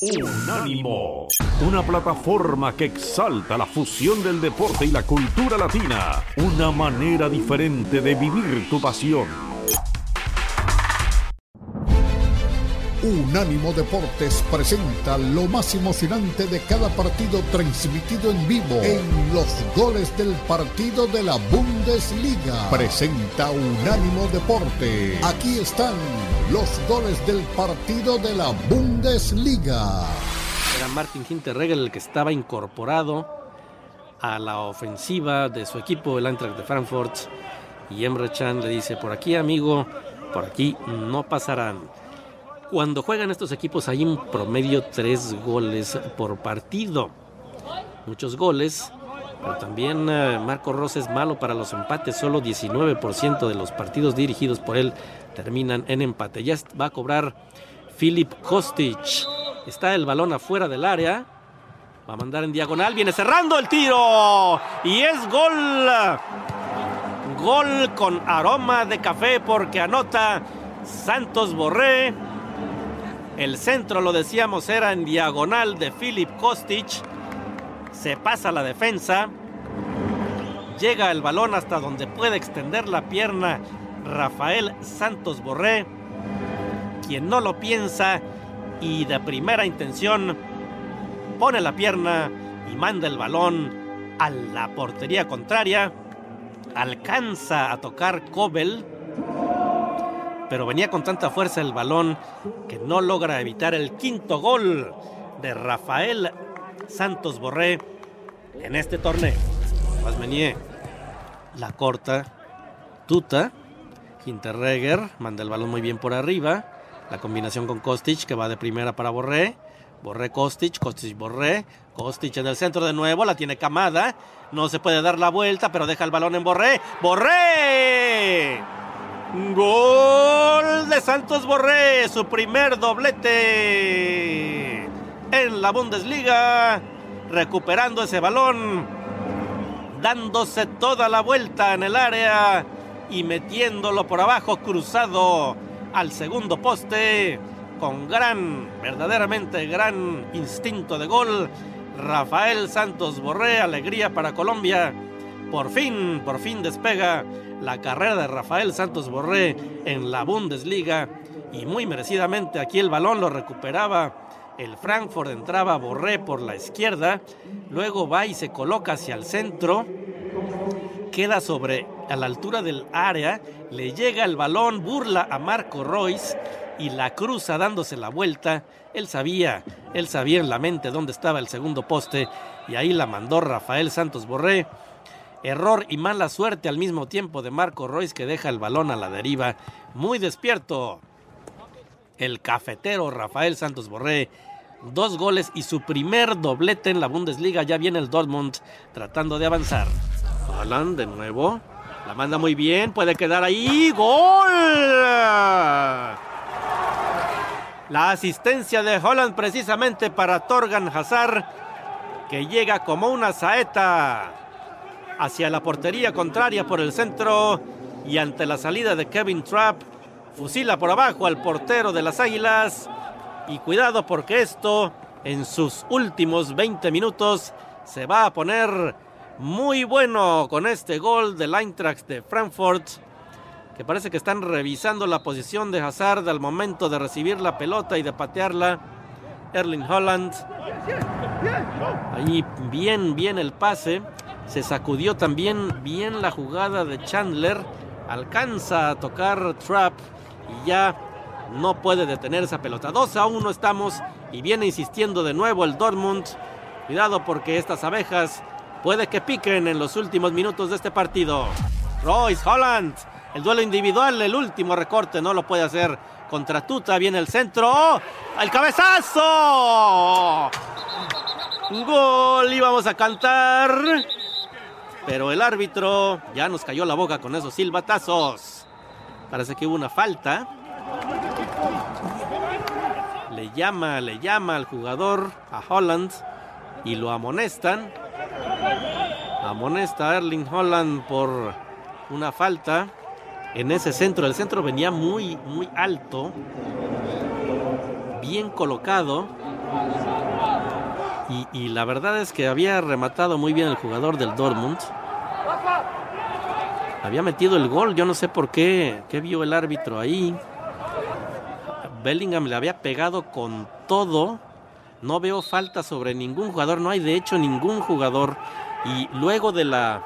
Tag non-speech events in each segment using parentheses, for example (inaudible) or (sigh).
Unánimo, una plataforma que exalta la fusión del deporte y la cultura latina, una manera diferente de vivir tu pasión. Unánimo Deportes presenta lo más emocionante de cada partido transmitido en vivo en los goles del partido de la Bundesliga. Presenta Unánimo Deporte. Aquí están los goles del partido de la Bundesliga. Era Martin Hinterregel el que estaba incorporado a la ofensiva de su equipo, el Eintracht de Frankfurt. Y Emre Chan le dice, por aquí amigo, por aquí no pasarán. Cuando juegan estos equipos hay un promedio tres goles por partido. Muchos goles, pero también eh, Marco Ross es malo para los empates. Solo 19% de los partidos dirigidos por él terminan en empate. Ya va a cobrar Filip Kostic. Está el balón afuera del área. Va a mandar en diagonal. Viene cerrando el tiro. Y es gol. Gol con aroma de café porque anota Santos Borré. El centro, lo decíamos, era en diagonal de Filip Kostic. Se pasa la defensa. Llega el balón hasta donde puede extender la pierna Rafael Santos Borré. Quien no lo piensa y de primera intención pone la pierna y manda el balón a la portería contraria. Alcanza a tocar Kobel, pero venía con tanta fuerza el balón que no logra evitar el quinto gol de Rafael Santos Borré en este torneo. Pasmenier la corta, Tuta, Hinterregger manda el balón muy bien por arriba. La combinación con Kostic que va de primera para Borré. Borré Kostic, Kostic Borré. Kostic en el centro de nuevo, la tiene camada. No se puede dar la vuelta, pero deja el balón en Borré. ¡Borré! Gol de Santos Borré, su primer doblete en la Bundesliga. Recuperando ese balón, dándose toda la vuelta en el área y metiéndolo por abajo cruzado al segundo poste con gran, verdaderamente gran instinto de gol. Rafael Santos Borré, alegría para Colombia. Por fin, por fin despega la carrera de Rafael Santos Borré en la Bundesliga y muy merecidamente aquí el balón lo recuperaba. El Frankfurt entraba Borré por la izquierda, luego va y se coloca hacia el centro, queda sobre a la altura del área, le llega el balón, burla a Marco Royce y la cruza dándose la vuelta. Él sabía, él sabía en la mente dónde estaba el segundo poste y ahí la mandó Rafael Santos Borré. Error y mala suerte al mismo tiempo de Marco Royce que deja el balón a la deriva. Muy despierto. El cafetero Rafael Santos Borré. Dos goles y su primer doblete en la Bundesliga. Ya viene el Dortmund tratando de avanzar. Holland de nuevo. La manda muy bien. Puede quedar ahí. ¡Gol! La asistencia de Holland precisamente para Torgan Hazard. Que llega como una saeta hacia la portería contraria por el centro y ante la salida de Kevin Trapp fusila por abajo al portero de las Águilas y cuidado porque esto en sus últimos 20 minutos se va a poner muy bueno con este gol del Eintracht de Frankfurt que parece que están revisando la posición de Hazard al momento de recibir la pelota y de patearla. Erling Holland. Ahí bien, bien el pase. Se sacudió también bien la jugada de Chandler. Alcanza a tocar Trap y ya no puede detener esa pelota. 2 a 1 estamos y viene insistiendo de nuevo el Dortmund. Cuidado porque estas abejas puede que piquen en los últimos minutos de este partido. Royce Holland, el duelo individual, el último recorte, no lo puede hacer contra Tuta. Viene el centro. ¡El cabezazo! Gol, íbamos a cantar. Pero el árbitro ya nos cayó la boca con esos silbatazos. Parece que hubo una falta. Le llama, le llama al jugador, a Holland, y lo amonestan. Amonesta Erling Holland por una falta en ese centro. El centro venía muy, muy alto, bien colocado. Y, la verdad es que había rematado muy bien el jugador del Dortmund. Había metido el gol, yo no sé por qué. ¿Qué vio el árbitro ahí? Bellingham le había pegado con todo. No veo falta sobre ningún jugador, no hay de hecho ningún jugador. Y luego de la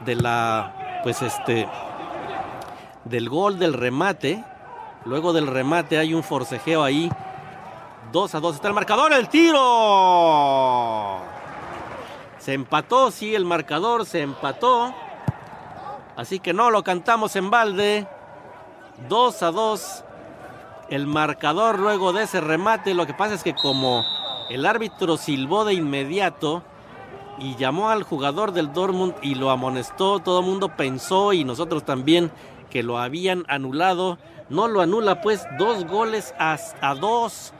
de la pues este del gol del remate, luego del remate hay un forcejeo ahí 2 a 2 está el marcador, el tiro. Se empató, sí, el marcador se empató. Así que no lo cantamos en balde. 2 a 2. El marcador luego de ese remate. Lo que pasa es que como el árbitro silbó de inmediato y llamó al jugador del Dortmund y lo amonestó, todo el mundo pensó y nosotros también que lo habían anulado. No lo anula pues dos goles a, dos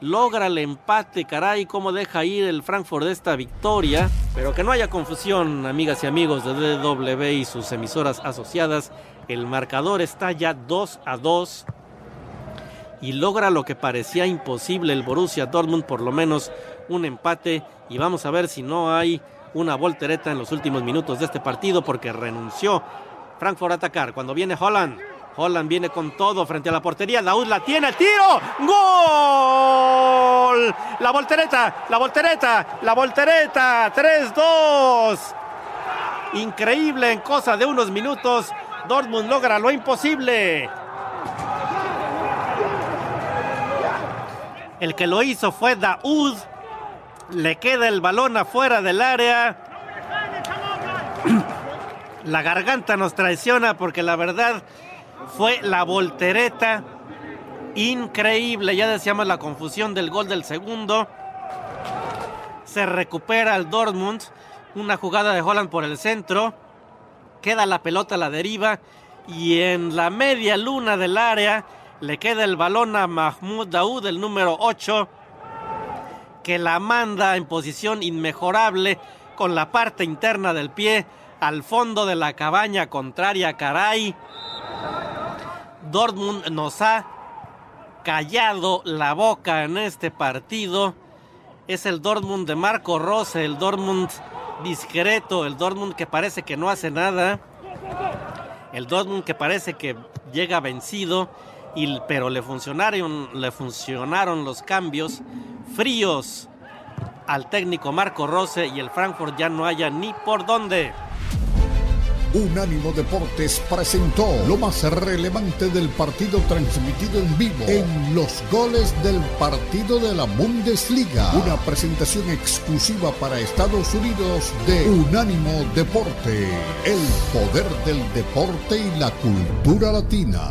logra el empate, caray, cómo deja ir el Frankfurt esta victoria. Pero que no haya confusión, amigas y amigos de DW y sus emisoras asociadas. El marcador está ya 2 a 2 y logra lo que parecía imposible el Borussia Dortmund, por lo menos un empate. Y vamos a ver si no hay una voltereta en los últimos minutos de este partido porque renunció Frankfurt a atacar. Cuando viene Holland Holland viene con todo frente a la portería. Daud la tiene, el tiro. ¡Gol! La voltereta, la voltereta, la voltereta. 3-2. Increíble en cosa de unos minutos. Dortmund logra lo imposible. El que lo hizo fue Daud. Le queda el balón afuera del área. (clears throat) La garganta nos traiciona porque la verdad fue la voltereta increíble. Ya decíamos la confusión del gol del segundo. Se recupera el Dortmund. Una jugada de Holland por el centro. Queda la pelota a la deriva. Y en la media luna del área le queda el balón a Mahmoud Daoud, el número 8. Que la manda en posición inmejorable con la parte interna del pie al fondo de la cabaña contraria. Caray. Dortmund nos ha callado la boca en este partido. Es el Dortmund de Marco Rose, el Dortmund discreto, el Dortmund que parece que no hace nada, el Dortmund que parece que llega vencido, pero le funcionaron, le funcionaron los cambios fríos al técnico Marco Rose y el Frankfurt ya no haya ni por dónde. Unánimo Deportes presentó lo más relevante del partido transmitido en vivo en los goles del partido de la Bundesliga. Una presentación exclusiva para Estados Unidos de Unánimo Deporte, el poder del deporte y la cultura latina.